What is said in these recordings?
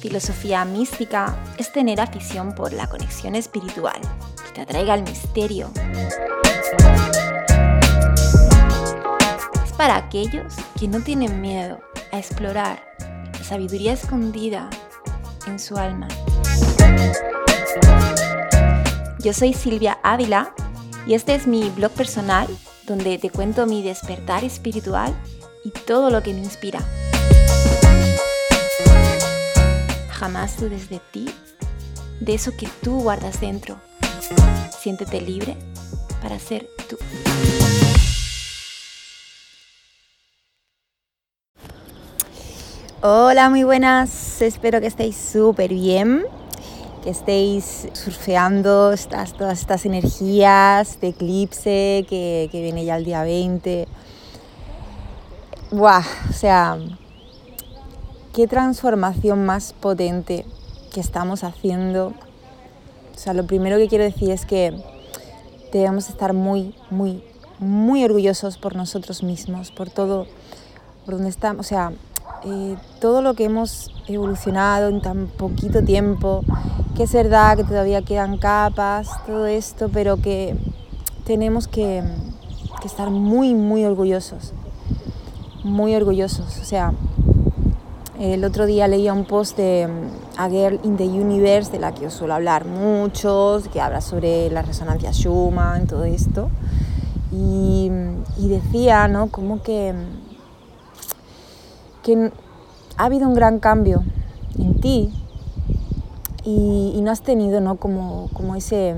Filosofía mística es tener afición por la conexión espiritual, que te atraiga al misterio. Es para aquellos que no tienen miedo a explorar la sabiduría escondida en su alma. Yo soy Silvia Ávila y este es mi blog personal donde te cuento mi despertar espiritual y todo lo que me inspira. Jamás dudes de ti, de eso que tú guardas dentro. Siéntete libre para ser tú. Hola, muy buenas. Espero que estéis súper bien, que estéis surfeando estas, todas estas energías de eclipse que, que viene ya el día 20. ¡Buah! O sea, qué transformación más potente que estamos haciendo. O sea, lo primero que quiero decir es que debemos estar muy, muy, muy orgullosos por nosotros mismos, por todo, por donde estamos. O sea, eh, todo lo que hemos evolucionado en tan poquito tiempo, que es verdad que todavía quedan capas, todo esto, pero que tenemos que, estar muy, muy orgullosos, muy orgullosos. O sea, el otro día leía un post de mm, A Girl in the Universe, de la que os suelo hablar muchos, que habla sobre la resonancia Schumann, todo esto. Y, y decía, ¿no? Como que mm, que ha habido un gran cambio en ti y, no has tenido ¿no? como, como ese,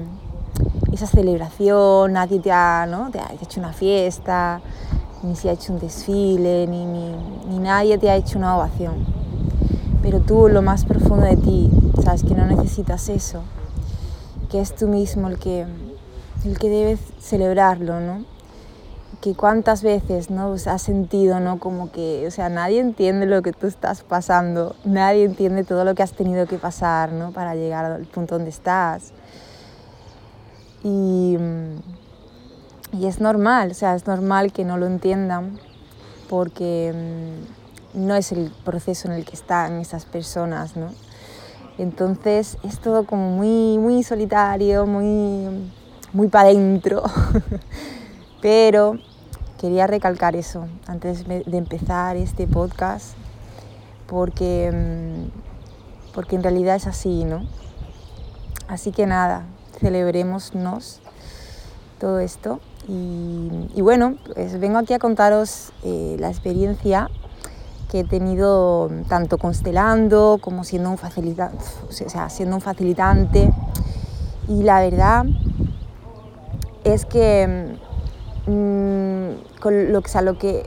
esa celebración, nadie te ha, ¿no? te ha hecho una fiesta, ni se ha hecho un desfile, ni, ni, nadie te ha hecho una ovación. Pero tú, lo más profundo de ti, sabes que no necesitas eso, que es tú mismo el que, el que debes celebrarlo, ¿no? Que cuántas veces ¿no? has sentido ¿no? como que, o sea, nadie entiende lo que tú estás pasando, nadie entiende todo lo que has tenido que pasar ¿no? para llegar al punto donde estás. Y, y es normal, o sea, es normal que no lo entiendan porque mm, no es el proceso en el que están esas personas, ¿no? Entonces es todo como muy, muy solitario, muy, muy para adentro. Pero quería recalcar eso antes de empezar este podcast, porque, mm, porque en realidad es así, ¿no? Así que nada, celebrémonos todo esto. Y, bueno, pues vengo aquí a contaros eh, la experiencia que he tenido tanto constelando como siendo un, o sea, siendo un facilitante. Y la verdad es que Mm, con lo, que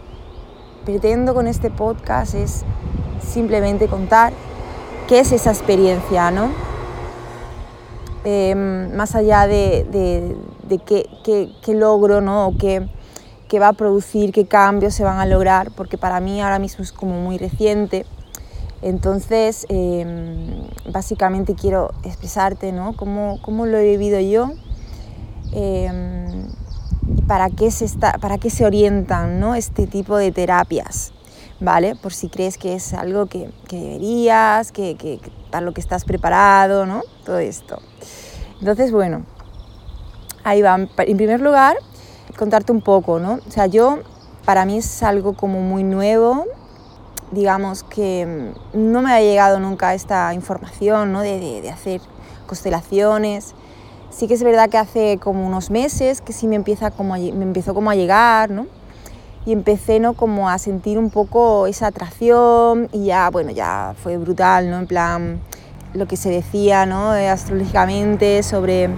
pretendo con este podcast es simplemente contar qué es esa experiencia, ¿no? Em, más allá de, de, qué, logro, ¿no? O qué, va a producir, qué cambios se van a lograr, porque para mí ahora mismo es como muy reciente. Entonces, em, básicamente quiero expresarte, ¿no? Cómo, cómo lo he vivido yo. Para qué se, está, para qué se orientan ¿no? este tipo de terapias, ¿vale? Por si crees que es algo que, que deberías, que, que, para lo que estás preparado, ¿no? Todo esto. Entonces, bueno, ahí va. En primer lugar, contarte un poco, ¿no? O sea, yo, para mí es algo como muy nuevo, digamos que no me ha llegado nunca esta información, ¿no? De, de, de hacer constelaciones, Sí que es verdad que hace como unos meses que sí me, empieza como me empezó como a llegar, ¿no? Y empecé, ¿no? Como a sentir un poco esa atracción y ya, bueno, ya fue brutal, ¿no? En plan, lo que se decía, ¿no? Eh, astrológicamente sobre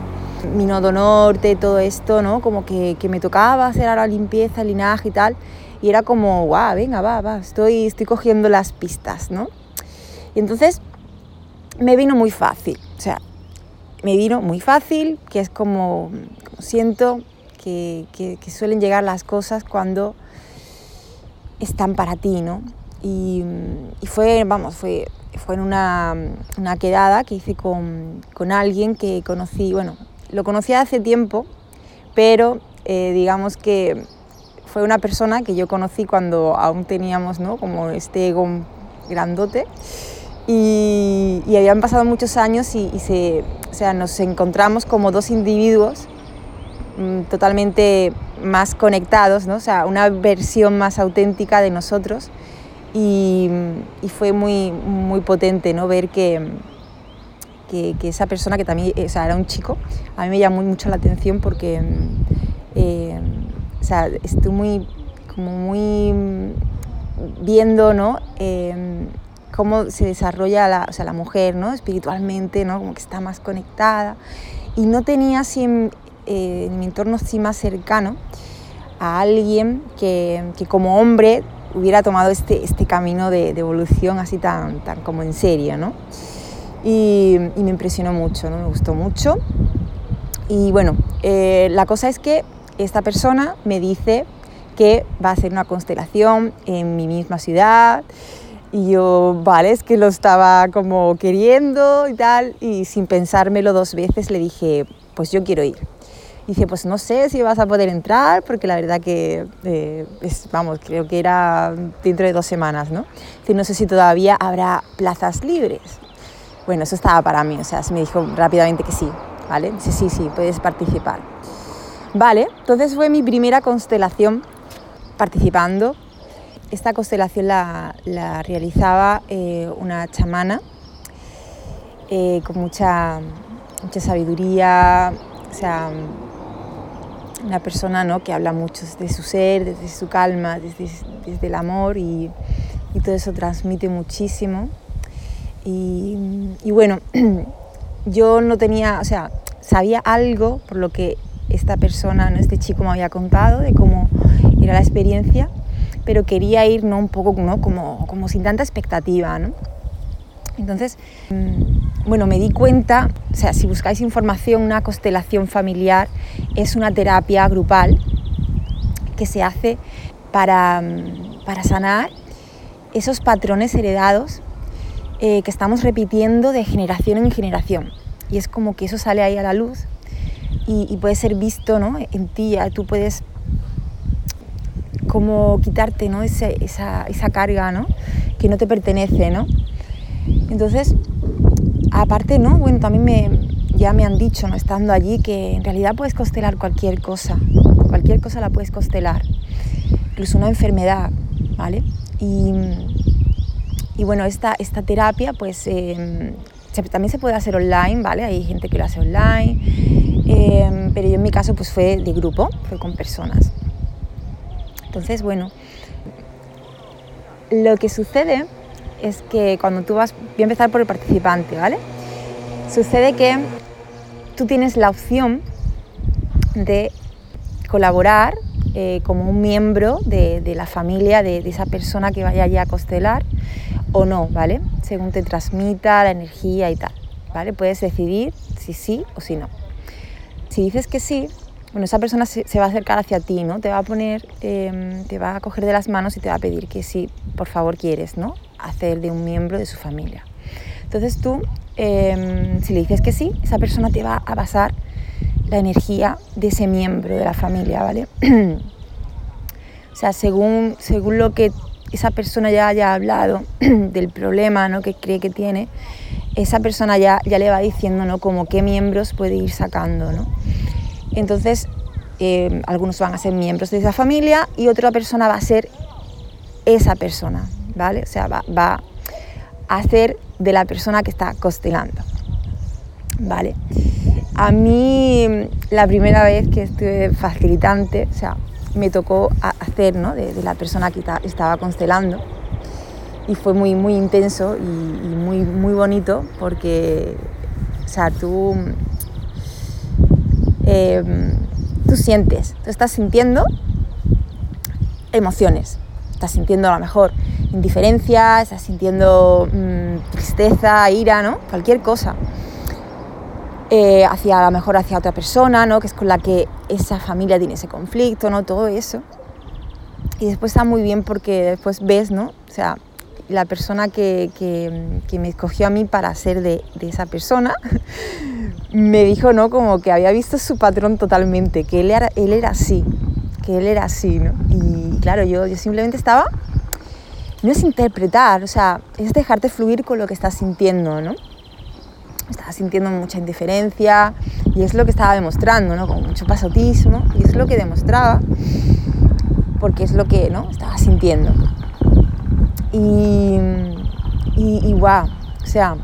mi nodo norte, todo esto, ¿no? Como que, que me tocaba hacer ahora limpieza, linaje y tal. Y era como, guau, venga, va, va, estoy, estoy cogiendo las pistas, ¿no? Y entonces me vino muy fácil. O sea, me vino muy fácil, que es como, siento que, suelen llegar las cosas cuando están para ti, ¿no? Y, fue, vamos, fue, fue en una, una, quedada que hice con, alguien que conocí, bueno, lo conocía hace tiempo, pero eh, digamos que fue una persona que yo conocí cuando aún teníamos ¿no? como este ego grandote y, habían pasado muchos años y, se, o sea, nos encontramos como dos individuos mm, totalmente más conectados, ¿no? o sea, una versión más auténtica de nosotros y, fue muy, muy potente ¿no? ver que, que, esa persona que también o sea, era un chico, a mí me llamó mucho la atención porque eh, o sea, estoy muy, como muy viendo ¿no? Eh, cómo se desarrolla la, o sea, la mujer ¿no? espiritualmente, ¿no? como que está más conectada. Y no tenía así en, eh, en mi entorno así más cercano a alguien que, que, como hombre hubiera tomado este, este camino de, de, evolución así tan, tan como en serio. ¿no? Y, y, me impresionó mucho, ¿no? me gustó mucho. Y bueno, eh, la cosa es que esta persona me dice que va a hacer una constelación en mi misma ciudad y yo, vale, es que lo estaba como queriendo y tal, y sin pensármelo dos veces le dije, pues yo quiero ir. Y dice, pues no sé si vas a poder entrar, porque la verdad que, eh, vamos, creo que era dentro de dos semanas, ¿no? Dice, no sé si todavía habrá plazas libres. Bueno, eso estaba para mí, o sea, se me dijo rápidamente que sí, ¿vale? Dice, sí, sí, puedes participar. Vale, entonces fue mi primera constelación participando. Esta constelación la, realizaba eh, una chamana eh, con mucha, mucha sabiduría, o sea, una persona ¿no? que habla mucho desde su ser, desde su calma, desde, desde el amor y, todo eso transmite muchísimo. Y bueno, yo no tenía, o sea, sabía algo por lo que esta persona, este chico me había contado de cómo era la experiencia, pero quería ir ¿no? un poco ¿no? como, como sin tanta expectativa. ¿no? Entonces, mm, bueno, me di cuenta, o sea, si buscáis información, una constelación familiar es una terapia grupal que se hace para, mm, para sanar esos patrones heredados eh, que estamos repitiendo de generación en generación. Y es como que eso sale ahí a la luz y, puede ser visto ¿no? en ti, tú puedes como quitarte ¿no? esa, esa, carga ¿no? que no te pertenece. ¿no? Entonces, aparte, ¿no? bueno, también me, ya me han dicho, ¿no? estando allí, que en realidad puedes constelar cualquier cosa, cualquier cosa la puedes constelar, incluso una enfermedad, ¿vale? Y, y bueno, esta, esta terapia, pues eh, también se puede hacer online, ¿vale? Hay gente que lo hace online, Em, pero yo en mi caso pues fue de grupo, fue con personas. Entonces, bueno, lo que sucede es que cuando tú vas, voy a empezar por el participante, ¿vale? Sucede que tú tienes la opción de colaborar eh, como un miembro de, la familia de, de, esa persona que vaya allá a constelar o no, ¿vale? Según te transmita la energía y tal, ¿vale? Puedes decidir si sí o si no. Si dices que sí, bueno, esa persona se, va a acercar hacia ti, ¿no? Te va a poner, em, te va a coger de las manos y te va a pedir que sí, por favor quieres, ¿no? Hacer de un miembro de su familia. Entonces tú, em, si le dices que sí, esa persona te va a basar la energía de ese miembro de la familia, ¿vale? o sea, según, según lo que esa persona ya haya hablado del problema ¿no? que cree que tiene, esa persona ya, ya le va diciendo ¿no? como qué miembros puede ir sacando. ¿no? Entonces, eh, algunos van a ser miembros de esa familia y otra persona va a ser esa persona, ¿vale? O sea, va, a ser de la persona que está costelando, ¿vale? A mí, la primera vez que estuve facilitante, o sea, me tocó hacer, ¿no? De, de la persona que estaba constelando y fue muy, muy intenso y, muy, muy bonito porque, o sea, tú, em, tú sientes, tú estás sintiendo emociones, estás sintiendo a lo mejor indiferencia, estás sintiendo mm, tristeza, ira, ¿no? Cualquier cosa. Eh, hacia a lo mejor hacia otra persona, ¿no? Que es con la que esa familia tiene ese conflicto, ¿no? Todo eso. Y después está muy bien porque después ves, ¿no? O sea, la persona que, me escogió a mí para ser de, esa persona, me dijo, ¿no? Como que había visto su patrón totalmente, que él era, él era así, que él era así. Y claro, yo, yo simplemente estaba, no es interpretar, o sea, es dejarte fluir con lo que estás sintiendo, ¿no? Estaba sintiendo mucha indiferencia y es lo que estaba demostrando, ¿no? Con mucho pasotismo y es lo que demostraba porque es lo que, ¿no? Estaba sintiendo. Y, y, o sea,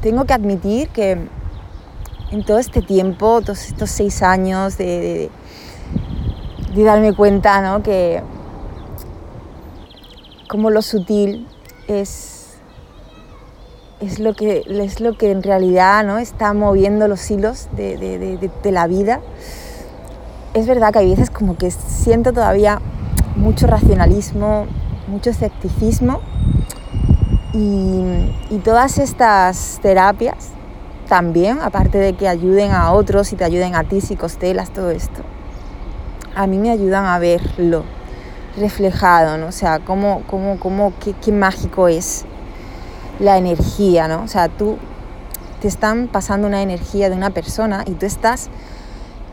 tengo que admitir que en todo este tiempo, todos estos seis años de, de, darme cuenta, ¿no? Que como lo sutil es, es, lo, que, es lo que en realidad ¿no? está moviendo los hilos de, de la vida. Es verdad que hay veces como que siento todavía mucho racionalismo, mucho escepticismo y, todas estas terapias también, aparte de que ayuden a otros y te ayuden a ti si costelas todo esto, a mí me ayudan a verlo reflejado, ¿no? O sea, cómo, cómo, cómo qué, qué, mágico es la energía, ¿no? O sea, tú te están pasando una energía de una persona y tú estás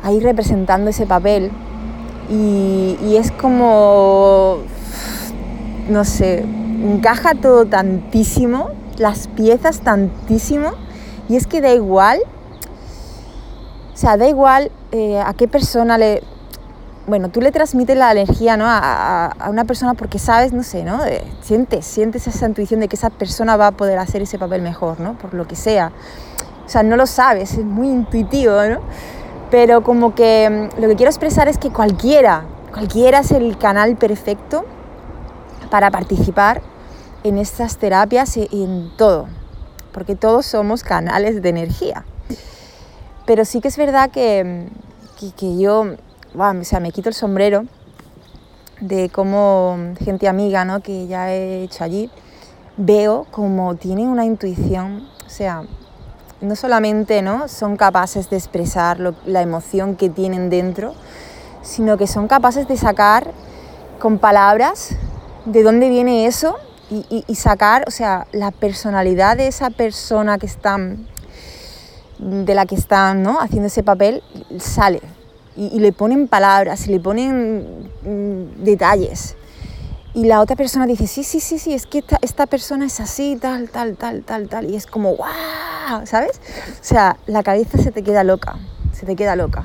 ahí representando ese papel y, y es como no sé, encaja todo tantísimo, las piezas tantísimo, y es que da igual, o sea, da igual eh, a qué persona le... Bueno, tú le transmites la energía ¿no? a, una persona porque sabes, no sé, ¿no? sientes, sientes esa intuición de que esa persona va a poder hacer ese papel mejor, ¿no? Por lo que sea. O sea, no lo sabes, es muy intuitivo, ¿no? Pero como que mm, lo que quiero expresar es que cualquiera, cualquiera es el canal perfecto para participar en estas terapias y en todo, porque todos somos canales de energía. Pero sí que es verdad que, que, yo, o sea, me quito el sombrero de cómo gente amiga ¿no? que ya he hecho allí, veo como tienen una intuición, o sea, no solamente ¿no? son capaces de expresar la emoción que tienen dentro, sino que son capaces de sacar con palabras de dónde viene eso y, sacar, o sea, la personalidad de esa persona que están, de la que están ¿no? haciendo ese papel, sale. Y, le ponen palabras, y le ponen mm, detalles. Y la otra persona dice, sí, sí, sí, sí, es que esta, persona es así, tal, tal, tal, tal, tal. Y es como, ¡guau! ¿Sabes? O sea, la cabeza se te queda loca, se te queda loca.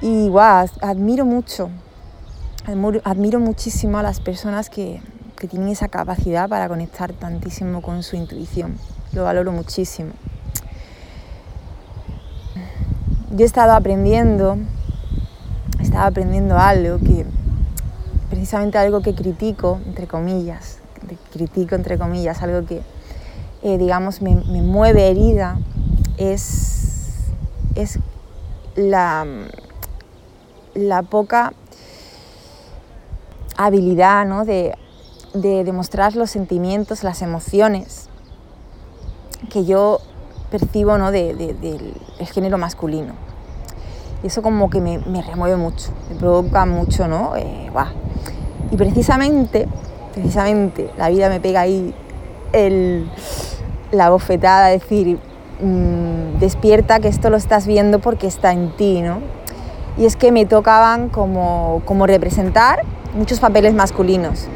Y guau, admiro mucho admiro muchísimo a las personas que, tienen esa capacidad para conectar tantísimo con su intuición. Lo valoro muchísimo. Yo he estado aprendiendo, he estado aprendiendo algo que, precisamente algo que critico, entre comillas, critico entre comillas, algo que, eh, digamos, me, mueve herida, es, es la, la poca habilidad ¿no? de, demostrar los sentimientos, las emociones que yo percibo ¿no? del género masculino. Y eso como que me, remueve mucho, me provoca mucho, ¿no? Eh, y precisamente, precisamente, la vida me pega ahí el, la bofetada, decir, mm, despierta que esto lo estás viendo porque está en ti, ¿no? Y es que me tocaban como, como representar muchos papeles masculinos.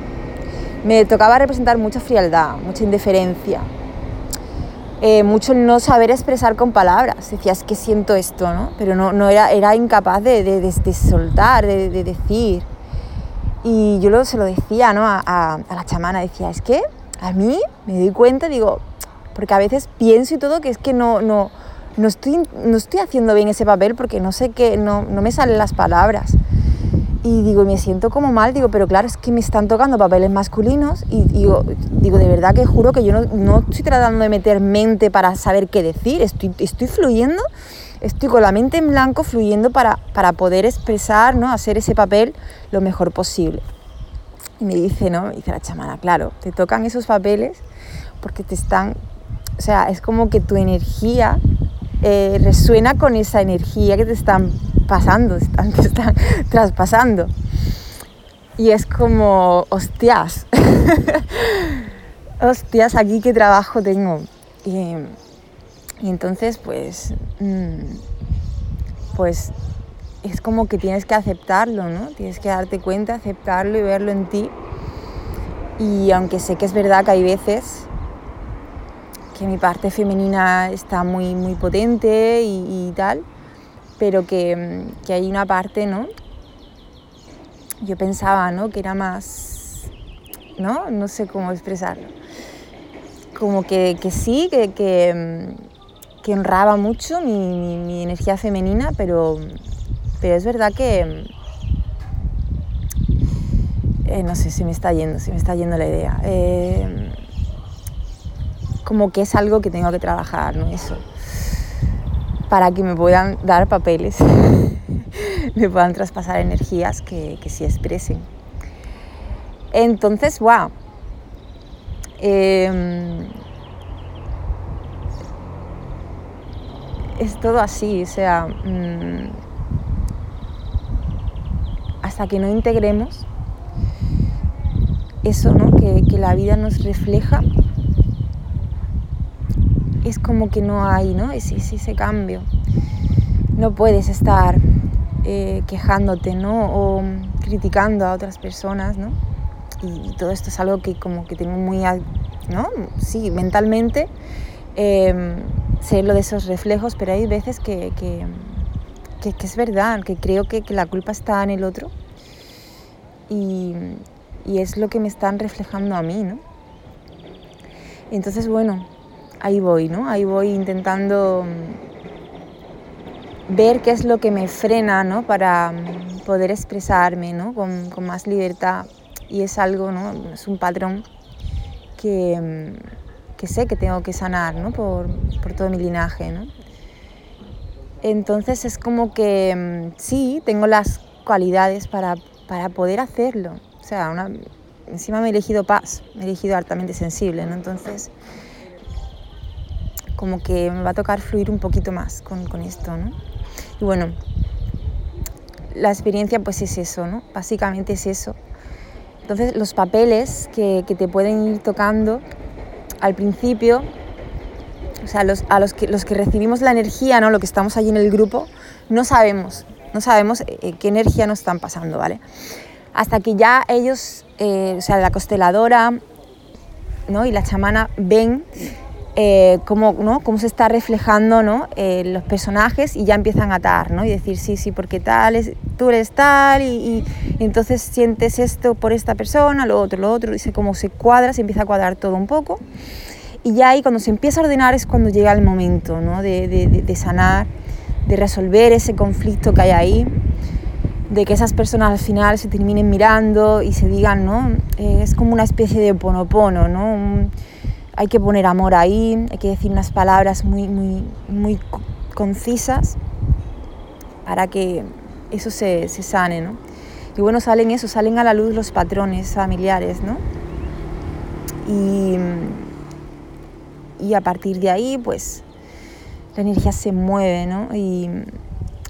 Me tocaba representar mucha frialdad, mucha indiferencia, eh, mucho no saber expresar con palabras. Decías que siento esto, ¿no? Pero no, no era, era incapaz de, de, soltar, de, decir. Y yo lo, se lo decía ¿no? a, a, la chamana, decía, es que a mí me doy cuenta, digo, porque a veces pienso y todo que es que no, no, no, estoy, no estoy haciendo bien ese papel porque no sé qué, no, no me salen las palabras. Y digo, me siento como mal, digo, pero claro, es que me están tocando papeles masculinos y digo, digo de verdad que juro que yo no, no estoy tratando de meter mente para saber qué decir, estoy, estoy fluyendo, estoy con la mente en blanco fluyendo para, para poder expresar, ¿no? hacer ese papel lo mejor posible. Y me dice, ¿no? dice la chamana, claro, te tocan esos papeles porque te están, o sea, es como que tu energía eh, resuena con esa energía que te están pasando, están, están traspasando. y es como, hostias, hostias, aquí qué trabajo tengo. Y, entonces, pues, mm, pues es como que tienes que aceptarlo, ¿no? Tienes que darte cuenta, aceptarlo y verlo en ti. Y aunque sé que es verdad que hay veces que mi parte femenina está muy, muy potente y, tal, pero que, que, hay una parte, ¿no? Yo pensaba, ¿no? Que era más, ¿no? No sé cómo expresarlo. Como que, que sí, que, que, honraba mucho mi, mi energía femenina, pero pero es verdad que... Eh, no sé, si me está yendo, se me está yendo la idea. Eh, como que es algo que tengo que trabajar, ¿no? Eso. Para que me puedan dar papeles, me puedan traspasar energías que, que sí expresen. Entonces, wow. Em, es todo así, o sea... Mm, hasta que no integremos eso ¿no? que, la vida nos refleja, es como que no hay ¿no? Ese, ese cambio. No puedes estar eh, quejándote ¿no? o criticando a otras personas. ¿no? Y, todo esto es algo que como que tengo muy, ¿no? sí, mentalmente, eh, sé lo de esos reflejos, pero hay veces que que, es verdad, que creo que, la culpa está en el otro y, es lo que me están reflejando a mí, ¿no? entonces, bueno, ahí voy, ¿no? Ahí voy intentando mm, ver qué es lo que me frena, ¿no? Para mm, poder expresarme, ¿no? Con, más libertad. Y es algo, ¿no? Es un patrón que, mm, que sé que tengo que sanar, ¿no? Por, por todo mi linaje, ¿no? Entonces es como que sí, tengo las cualidades para, poder hacerlo. O sea, encima me he elegido paz, me he elegido altamente sensible, ¿no? Entonces, como que me va a tocar fluir un poquito más con, esto, ¿no? Y bueno, la experiencia pues es eso, ¿no? Básicamente es eso. Entonces, los papeles que, que te pueden ir tocando al principio o sea, los, a los que, los que recibimos la energía, ¿no? lo que estamos allí en el grupo, no sabemos, no sabemos eh, eh, qué energía nos están pasando, ¿vale? Hasta que ya ellos, eh, o sea, la consteladora ¿no? y la chamana ven cómo, ¿no? cómo se está reflejando ¿no? los personajes y ya empiezan a atar ¿no? y decir, sí, sí, porque tal, es, tú eres tal y, y, entonces sientes esto por esta persona, lo otro, lo otro, dice cómo se cuadra, se empieza a cuadrar todo un poco. Y ya ahí cuando se empieza a ordenar es cuando llega el momento ¿no? de, de, de, sanar, de resolver ese conflicto que hay ahí, de que esas personas al final se terminen mirando y se digan, ¿no? Eh, es como una especie de ponopono, ¿no? Hay que poner amor ahí, hay que decir unas palabras muy, muy, muy concisas para que eso se, se sane, ¿no? Y bueno, salen eso, salen a la luz los patrones familiares, ¿no? Y y a partir de ahí pues la energía se mueve, ¿no? Y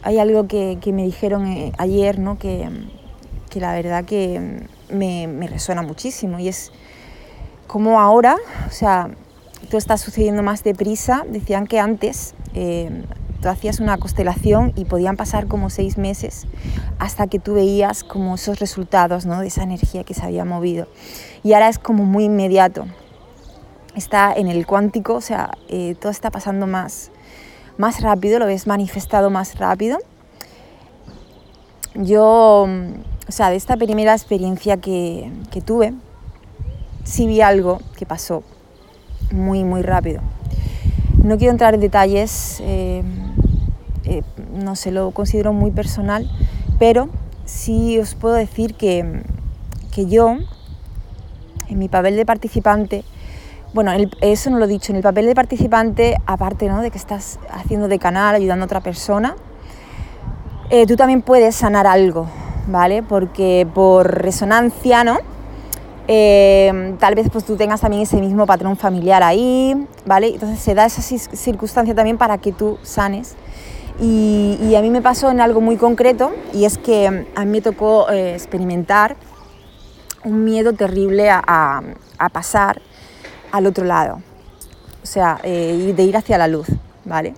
hay algo que, me dijeron eh, ayer, ¿no? Que, la verdad que me, resuena muchísimo y es como ahora, o sea, todo está sucediendo más deprisa. Decían que antes eh, tú hacías una constelación y podían pasar como seis meses hasta que tú veías como esos resultados ¿no? de esa energía que se había movido. Y ahora es como muy inmediato está en el cuántico, o sea, eh, todo está pasando más, más rápido, lo ves manifestado más rápido. Yo, o sea, de esta primera experiencia que, que tuve, sí vi algo que pasó muy, muy rápido. No quiero entrar en detalles, eh, eh, no sé, lo considero muy personal, pero sí os puedo decir que, que yo, en mi papel de participante, bueno, eso no lo he dicho, en el papel de participante, aparte ¿no? de que estás haciendo de canal, ayudando a otra persona, eh, tú también puedes sanar algo, ¿vale? Porque por resonancia, ¿no? Eh, tal vez pues tú tengas también ese mismo patrón familiar ahí, ¿vale? Entonces se da esa circunstancia también para que tú sanes. Y, a mí me pasó en algo muy concreto y es que a mí me tocó eh, experimentar un miedo terrible a, pasar al otro lado, o sea, eh, de ir hacia la luz, ¿vale?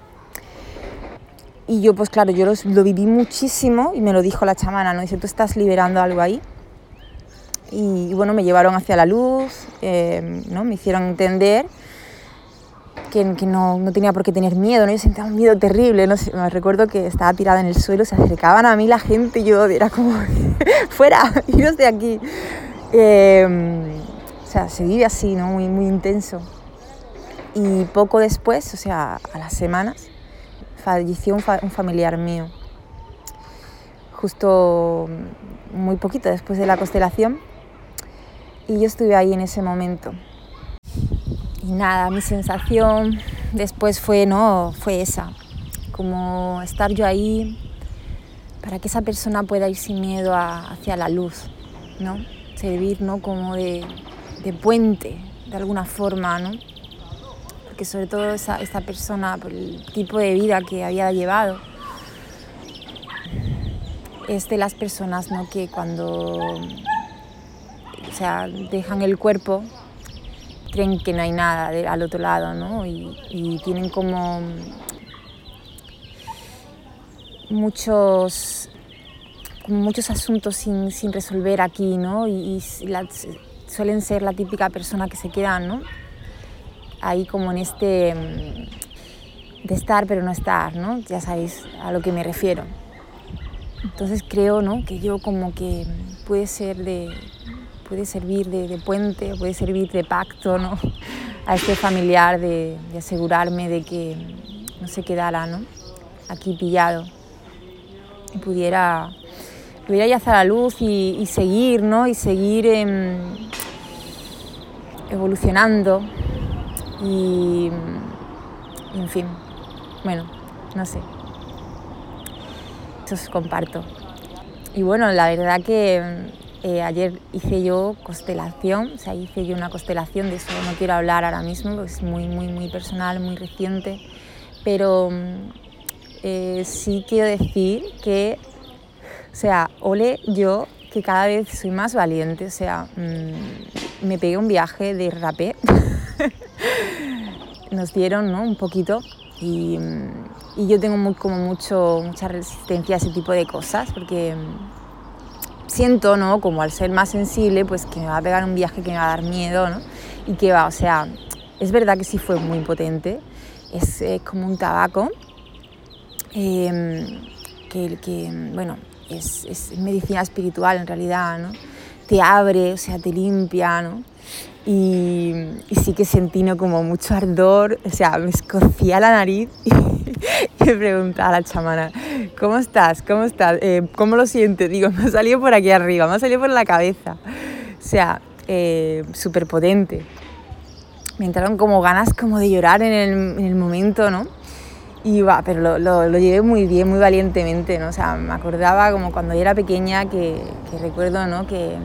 Y yo, pues claro, yo lo, viví muchísimo y me lo dijo la chamana, ¿no? Dice, tú estás liberando algo ahí. Y, bueno, me llevaron hacia la luz, eh, ¿no? Me hicieron entender que, no, no, tenía por qué tener miedo, ¿no? Yo sentía un miedo terrible, ¿no? Me recuerdo que estaba tirada en el suelo, se acercaban a mí la gente y yo era como, fuera, iros de aquí. Eh, o sea, se vive así, ¿no? Muy, muy intenso. Y poco después, o sea, a las semanas, falleció un, un familiar mío. Justo muy poquito después de la constelación. Y yo estuve ahí en ese momento y nada, mi sensación después fue, no, fue esa, como estar yo ahí para que esa persona pueda ir sin miedo hacia la luz, ¿no? Servir, ¿no? Como de, puente, de alguna forma, ¿no? Porque sobre todo esa, esta persona, por el tipo de vida que había llevado, es de las personas, ¿no? Que cuando, o sea, dejan el cuerpo, creen que no hay nada al otro lado, ¿no? Y, tienen como muchos, muchos asuntos sin, resolver aquí, ¿no? Y, suelen ser la típica persona que se queda, ¿no? Ahí como en este mm, de estar pero no estar, ¿no? Ya sabéis a lo que me refiero. Entonces creo, ¿no? Que yo como que puede ser de, puede servir de, puente, puede servir de pacto ¿no? a este familiar, de, asegurarme de que no se quedara ¿no? aquí pillado y pudiera, pudiera ya a la luz y, seguir, ¿no? y seguir em, evolucionando y, en fin, bueno, no sé, eso os comparto. Y bueno, la verdad que eh, ayer hice yo constelación, o sea, hice yo una constelación, de eso no quiero hablar ahora mismo, es muy, muy, muy personal, muy reciente, pero mm, eh, sí quiero decir que, o sea, ole yo que cada vez soy más valiente, o sea, mm, me pegué un viaje de rapé, nos dieron ¿no? un poquito y, mm, y yo tengo muy, como mucho, mucha resistencia a ese tipo de cosas porque siento, ¿no? Como al ser más sensible, pues que me va a pegar un viaje que me va a dar miedo, ¿no? Y que va, o sea, es verdad que sí fue muy potente, es, como un tabaco, em, que, que, bueno, es, es, medicina espiritual en realidad, ¿no? Te abre, o sea, te limpia, ¿no? Y, y sí que sentí ¿no? como mucho ardor, o sea, me escocía la nariz y, me preguntaba a la chamana, ¿cómo estás? ¿Cómo estás? Eh, ¿Cómo lo sientes? Digo, me ha salido por aquí arriba, me ha salido por la cabeza. O sea, eh, súper potente. Me entraron como ganas como de llorar en el, en el momento, ¿no? Y va, pero lo, lo, lo, llevé muy bien, muy valientemente, ¿no? O sea, me acordaba como cuando yo era pequeña que, que recuerdo, ¿no? Que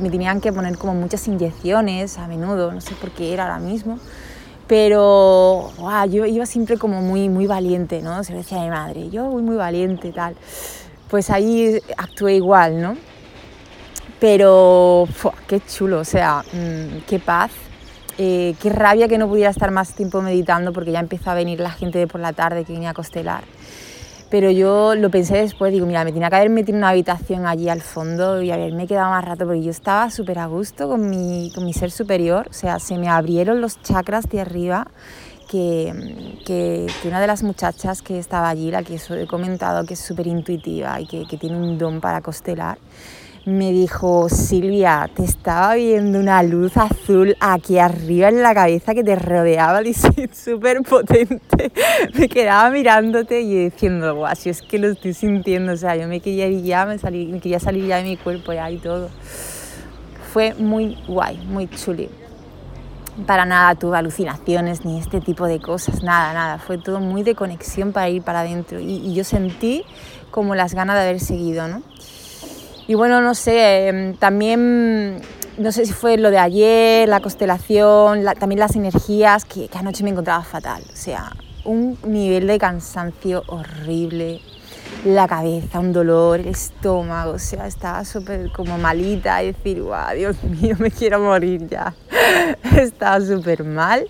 me tenían que poner como muchas inyecciones a menudo, no sé por qué era ahora mismo pero yo iba siempre como muy, muy valiente, ¿no? Se decía a mi madre, yo voy muy valiente, tal. Pues ahí actué igual, ¿no? Pero, qué chulo, o sea, mm, qué paz, eh, qué rabia que no pudiera estar más tiempo meditando porque ya empieza a venir la gente de por la tarde que venía a costelar. Pero yo lo pensé después, digo, mira, me tenía que haber metido en una habitación allí al fondo y haberme quedado más rato, porque yo estaba súper a gusto con mi, con mi ser superior, o sea, se me abrieron los chakras de arriba, que, que, una de las muchachas que estaba allí, la que he comentado que es súper intuitiva y que, que tiene un don para costelar, me dijo, Silvia, te estaba viendo una luz azul aquí arriba en la cabeza que te rodeaba, dice, súper potente. Me quedaba mirándote y diciendo, guau, si es que lo estoy sintiendo, o sea, yo me quería ir ya, me, salí, me quería salir ya de mi cuerpo ya y todo. Fue muy guay, muy chuli. Para nada tuve alucinaciones ni este tipo de cosas, nada, nada. Fue todo muy de conexión para ir para adentro y, y yo sentí como las ganas de haber seguido, ¿no? Y bueno, no sé, em, también, no sé si fue lo de ayer, la constelación, también las energías, que, anoche me encontraba fatal. O sea, un nivel de cansancio horrible. la cabeza, un dolor, el estómago, o sea, estaba súper como malita y decir, guau, Dios mío, me quiero morir ya. estaba súper mal.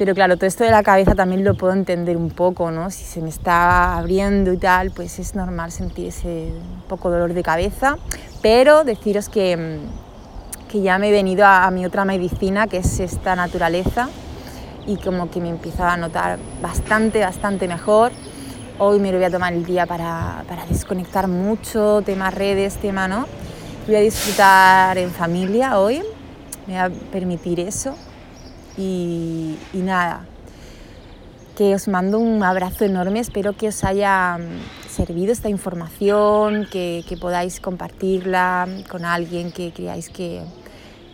Pero claro, todo esto de la cabeza también lo puedo entender un poco, ¿no? Si se me está abriendo y tal, pues es normal sentir ese poco dolor de cabeza. Pero deciros que, mm, que ya me he venido a, mi otra medicina, que es esta naturaleza, y como que me empezaba a notar bastante, bastante mejor. Hoy me lo voy a tomar el día para, para desconectar mucho, tema redes, tema, ¿no? Voy a disfrutar en familia hoy, me voy a permitir eso y, nada, que os mando un abrazo enorme, espero que os haya mm, servido esta información, que, podáis compartirla con alguien que creáis que,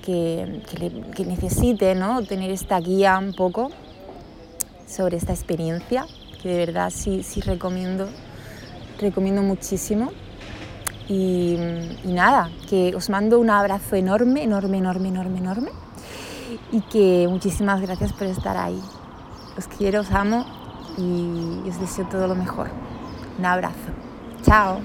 que, necesite ¿no? tener esta guía un poco sobre esta experiencia, que de verdad sí, sí recomiendo, recomiendo muchísimo. Y, y nada, que os mando un abrazo enorme, enorme, enorme, enorme, enorme y que muchísimas gracias por estar ahí. Os quiero, os amo y os deseo todo lo mejor. Un abrazo. Chao.